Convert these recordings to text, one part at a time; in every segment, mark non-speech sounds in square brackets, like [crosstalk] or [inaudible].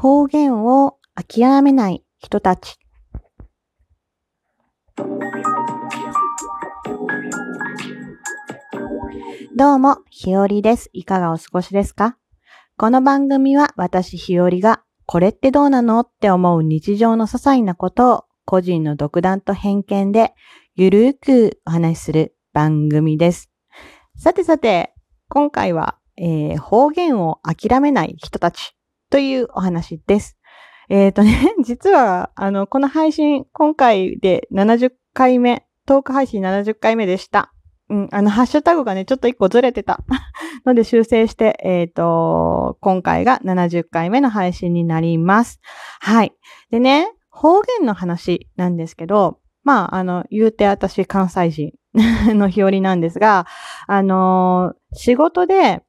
方言を諦めない人たち。どうも、ひよりです。いかがお過ごしですか？この番組は私ひよりが、これってどうなのって思う日常の些細なことを個人の独断と偏見でゆるーくお話しする番組です。さてさて、今回は、えー方言を諦めない人たちというお話です。えっ、とね、[laughs] 実は、あの、この配信、今回で70回目、トーク配信70回目でした。うん、あの、ハッシュタグがね、ちょっと一個ずれてた。[laughs] ので修正して、えっ、と、今回が70回目の配信になります。はい。でね、方言の話なんですけど、まあ、あの、言うて私関西人の日和なんですが、あのー仕事で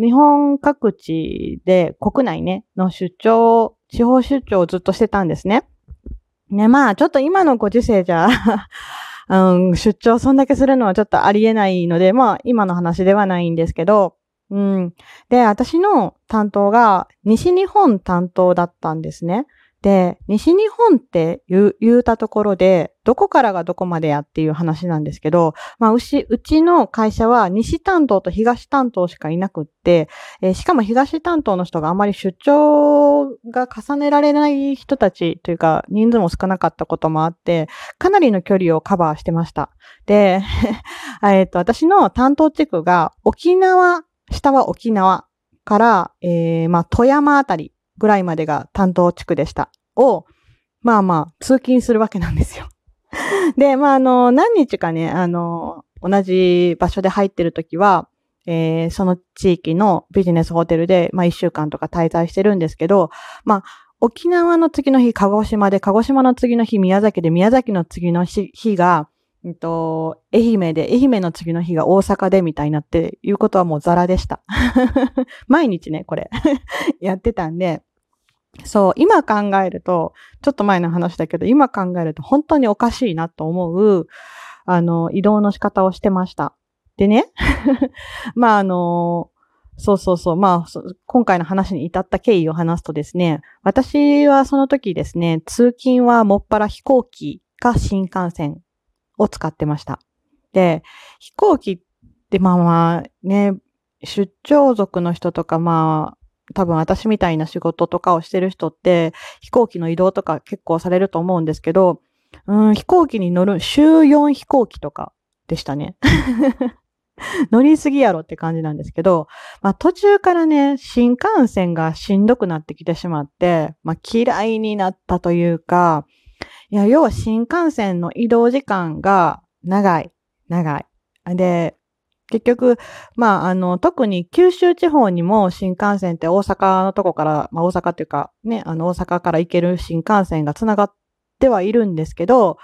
日本各地で国内ね、の出張、地方出張をずっとしてたんですね。ね、まあ、ちょっと今のご時世じゃ、[laughs] うん、出張そんだけするのはちょっとありえないので、まあ、今の話ではないんですけど、うん。で、私の担当が西日本担当だったんですね。で、西日本って言う言うたところで、どこからがどこまでやっていう話なんですけど、まあ、うち、うちの会社は西担当と東担当しかいなくって、えーしかも東担当の人があまり出張が重ねられない人たちというか、人数も少なかったこともあって、かなりの距離をカバーしてました。で、[laughs] えっと、私の担当地区が沖縄、下は沖縄から、えーまあ、富山あたりぐらいまでが担当地区でした。を、まあまあ、通勤するわけなんですよ。[laughs] で、まあ、あの、何日かね、あの、同じ場所で入ってるときは、えーその地域のビジネスホテルで、まあ、一週間とか滞在してるんですけど、まあ、沖縄の次の日、鹿児島で、鹿児島の次の日、宮崎で、宮崎の次の日が、うんと、愛媛で、愛媛の次の日が大阪でみたいになって、いうことはもうザラでした。[laughs] 毎日ね、これ、[laughs] やってたんで、そう、今考えると、ちょっと前の話だけど、今考えると本当におかしいなと思う、あの、移動の仕方をしてました。でね、[laughs] まあ、あの、そうそうそう、まあ、今回の話に至った経緯を話すとですね、私はその時ですね、通勤はもっぱら飛行機か新幹線を使ってました。で、飛行機ってまあまあね、出張族の人とかまあ、多分私みたいな仕事とかをしてる人って、飛行機の移動とか結構されると思うんですけど、うん、飛行機に乗る、週4飛行機とかでしたね。[laughs] 乗りすぎやろって感じなんですけど、まあ途中からね、新幹線がしんどくなってきてしまって、まあ嫌いになったというか、いや、要は新幹線の移動時間が長い、長い。で、結局、まあ、あの、特に九州地方にも新幹線って大阪のとこから、まあ大阪っていうか、ね、あの大阪から行ける新幹線が繋がってはいるんですけど、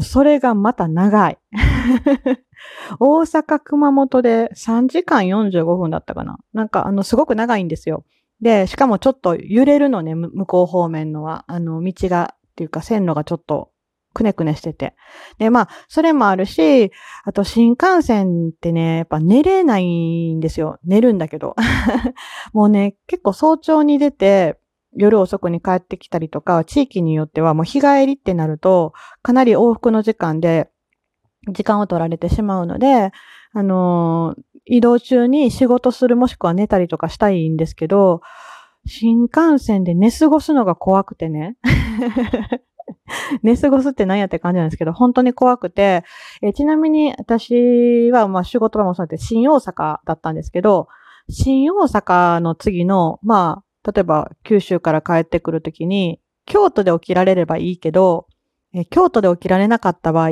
それがまた長い。[laughs] 大阪、熊本で3時間45分だったかな。なんか、あの、すごく長いんですよ。で、しかもちょっと揺れるのね、向こう方面のは。あの、道が、っていうか線路がちょっとくねくねしてて。で、まあ、それもあるし、あと新幹線ってね、やっぱ寝れないんですよ。寝るんだけど。[laughs] もうね、結構早朝に出て、夜遅くに帰ってきたりとか、地域によってはもう日帰りってなると、かなり往復の時間で、時間を取られてしまうので、あのー移動中に仕事するもしくは寝たりとかしたいんですけど、新幹線で寝過ごすのが怖くてね。[laughs] [laughs] 寝過ごすって何やって感じなんですけど、本当に怖くて、えちなみに私はまあ仕事がもそうやって新大阪だったんですけど、新大阪の次の、まあ、例えば九州から帰ってくるときに、京都で起きられればいいけど、え京都で起きられなかった場合、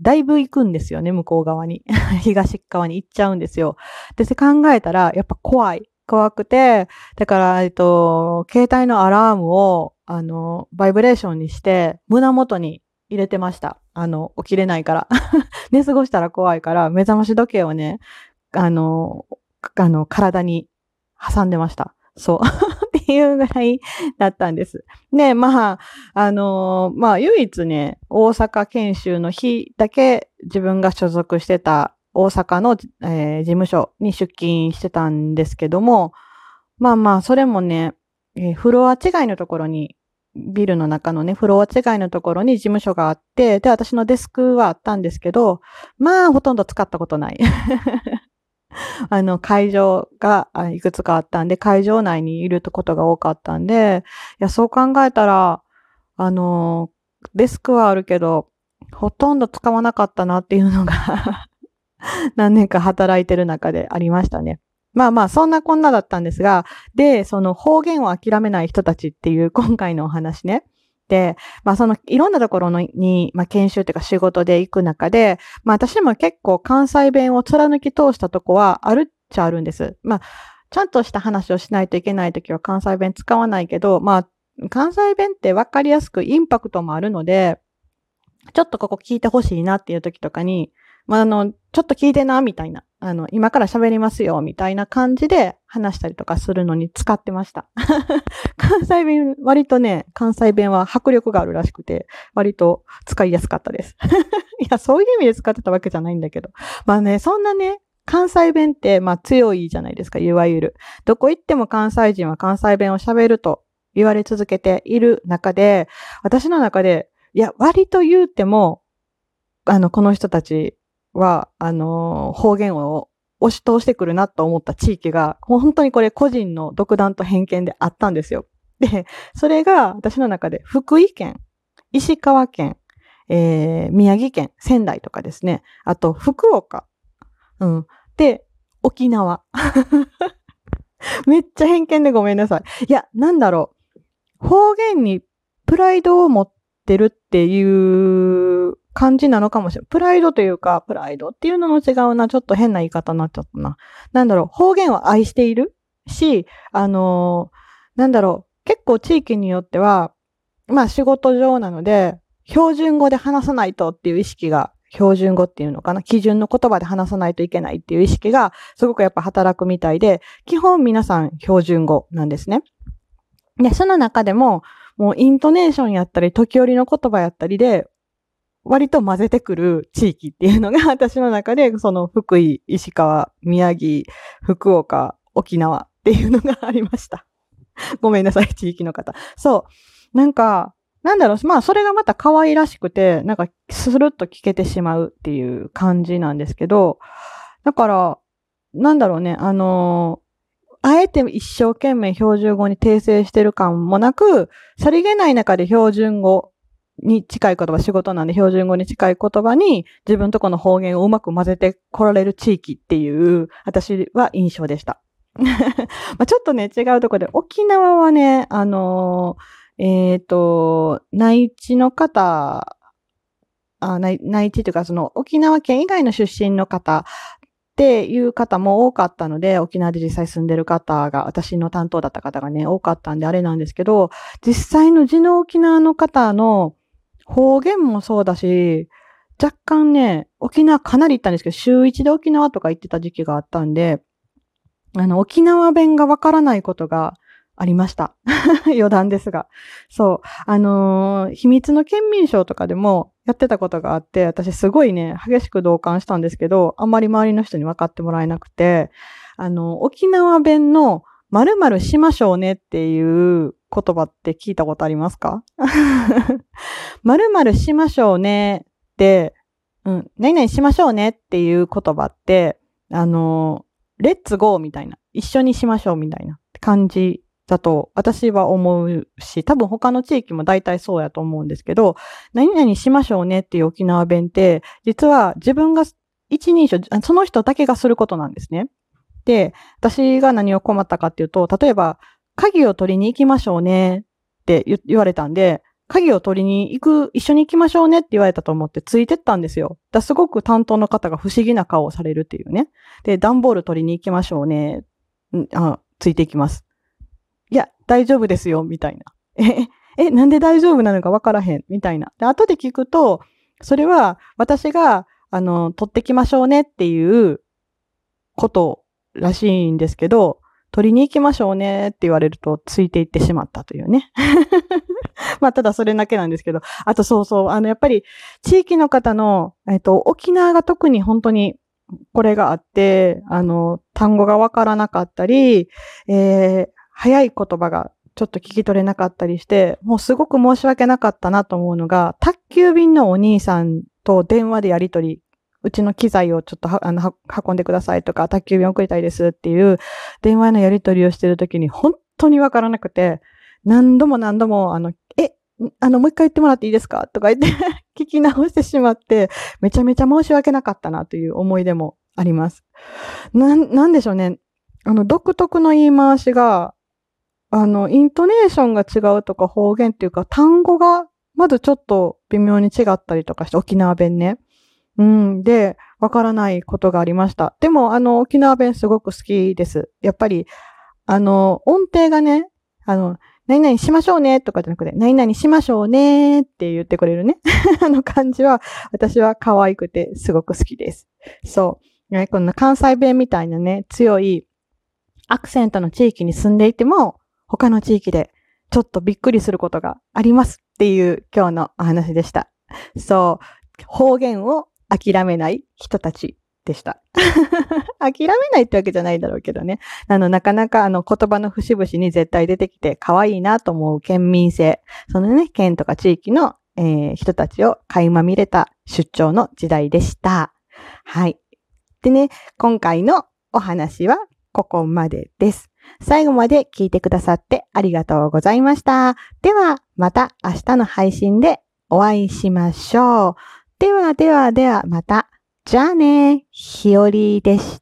だいぶ行くんですよね、向こう側に。[laughs] 東側に行っちゃうんですよ。で、考えたら、やっぱ怖い。怖くて、だから、えっと、携帯のアラームを、あの、バイブレーションにして、胸元に入れてました。あの、起きれないから。[laughs] 寝過ごしたら怖いから、目覚まし時計をね、あの、あの、体に挟んでました。そう。[laughs] っていうぐらいだったんです。で、まあ、あのまあ、唯一ね、大阪研修の日だけ自分が所属してた大阪の、えー事務所に出勤してたんですけども、まあまあ、それもね、えー、フロア違いのところに、ビルの中のね、フロア違いのところに事務所があって、で、私のデスクはあったんですけど、まあ、ほとんど使ったことない。[laughs] あの、会場がいくつかあったんで、会場内にいることが多かったんで、いや、そう考えたら、あの、デスクはあるけど、ほとんど使わなかったなっていうのが [laughs] 何年か働いてる中でありましたね。まあまあ、そんなこんなだったんですが、で、その方言を諦めない人たちっていう [laughs] 今回のお話ね。で、まあそのいろんなところのに、まあ研修というか仕事で行く中で、まあ私も結構関西弁を貫き通したとこはあるっちゃあるんです。まあ、ちゃんとした話をしないといけないときは関西弁使わないけど、まあ、関西弁ってわかりやすくインパクトもあるので、ちょっとここ聞いてほしいなっていう時とかに、まあ、あの、ちょっと聞いてな、みたいな。あの、今から喋りますよ、みたいな感じで話したりとかするのに使ってました。[laughs] 関西弁、割とね、関西弁は迫力があるらしくて、割と使いやすかったです。[laughs] いや、そういう意味で使ってたわけじゃないんだけど。まあね、そんなね、関西弁って、まあ強いじゃないですか、いわゆる。どこ行っても関西人は関西弁を喋ると言われ続けている中で、私の中で、いや、割と言うても、あの、この人たちは、あの、方言を押し通してくるなと思った地域が、本当にこれ個人の独断と偏見であったんですよ。で、それが私の中で福井県、石川県、えー、宮城県、仙台とかですね。あと、福岡。うん。で、沖縄。[laughs] めっちゃ偏見でごめんなさい。いや、なんだろう。方言にプライドを持ってるっていう感じなのかもしれない。プライドというか、プライドっていうのも違うな。ちょっと変な言い方になっちゃったな。なんだろう、方言を愛している？し、あのー、なんだろう、結構地域によっては、まあ仕事上なので、標準語で話さないとっていう意識が、標準語っていうのかな基準の言葉で話さないといけないっていう意識が、すごくやっぱ働くみたいで、基本皆さん標準語なんですね。で、その中でも、もうイントネーションやったり、時折の言葉やったりで、割と混ぜてくる地域っていうのが [laughs] 私の中で、その福井、石川、宮城、福岡、沖縄っていうのが [laughs] ありました。ごめんなさい、地域の方。そう。なんか、なんだろう、まあそれがまた可愛らしくて、なんかスルッと聞けてしまうっていう感じなんですけど、だから、なんだろうね、あの、あえて一生懸命標準語に訂正してる感もなく、さりげない中で標準語に近い言葉、仕事なんで標準語に近い言葉に自分とこの方言をうまく混ぜて来られる地域っていう、私は印象でした。[laughs] まちょっとね、違うとこで、沖縄はね、あのー、えっ、ー、と、内地の方、あ内内地というか、その沖縄県以外の出身の方っていう方も多かったので、沖縄で実際住んでる方が、私の担当だった方がね、多かったんであれなんですけど、実際の地の沖縄の方の方言もそうだし、若干ね、沖縄かなり行ったんですけど、週一で沖縄とか行ってた時期があったんで、あの、沖縄弁がわからないことがありました。[laughs] 余談ですが。そう。あのー、秘密の県民賞とかでもやってたことがあって、私すごいね、激しく同感したんですけど、あんまり周りの人に分かってもらえなくて、あの、沖縄弁の〇〇しましょうねっていう言葉って聞いたことありますか？[laughs] 〇〇しましょうねって、うん、何々しましょうねっていう言葉って、あの、レッツゴーみたいな、一緒にしましょうみたいな感じだと私は思うし、多分他の地域も大体そうやと思うんですけど、何々しましょうねっていう沖縄弁って、実は自分が一人称、その人だけがすることなんですね。で、私が何を困ったかっていうと、例えば、鍵を取りに行きましょうねって言われたんで、鍵を取りに行く、一緒に行きましょうねって言われたと思ってついてったんですよ。だすごく担当の方が不思議な顔をされるっていうね。で、段ボール取りに行きましょうね。あ、ついていきます。いや、大丈夫ですよ、みたいな。え、え、なんで大丈夫なのかわからへん、みたいな。で、後で聞くと、それは私が、あの、取ってきましょうねっていうことらしいんですけど、取りに行きましょうねって言われると、ついていってしまったというね。[laughs] まあ、ただそれだけなんですけど、あとそうそう、あの、やっぱり、地域の方の、えっと、沖縄が特に本当に、これがあって、あの、単語がわからなかったり、えー、早い言葉がちょっと聞き取れなかったりして、もうすごく申し訳なかったなと思うのが、宅急便のお兄さんと電話でやりとり、うちの機材をちょっとあの運んでくださいとか、宅急便送りたいですっていう電話のやりとりをしてるときに本当にわからなくて、何度も何度も、あの、え、あの、もう一回言ってもらっていいですか？とか言って [laughs] 聞き直してしまって、めちゃめちゃ申し訳なかったなという思い出もあります。な、なんでしょうね。あの、独特の言い回しが、あの、イントネーションが違うとか方言っていうか、単語がまずちょっと微妙に違ったりとかして、沖縄弁ね。うん。で、わからないことがありました。でも、あの、沖縄弁すごく好きです。やっぱり、あの、音程がね、あの、何々しましょうねとかじゃなくて、何々しましょうねって言ってくれるね。[laughs] あの感じは、私は可愛くてすごく好きです。そう。ね、こんな関西弁みたいなね、強いアクセントの地域に住んでいても、他の地域でちょっとびっくりすることがありますっていう今日のお話でした。そう。方言を諦めない人たちでした。[laughs] 諦めないってわけじゃないだろうけどね。あの、なかなかあの言葉の節々に絶対出てきて可愛いなと思う県民性。そのね、県とか地域の、えー人たちを垣間見れた出張の時代でした。はい。でね、今回のお話はここまでです。最後まで聞いてくださってありがとうございました。では、また明日の配信でお会いしましょう。ではではではまた。じゃあね、ひよりでした。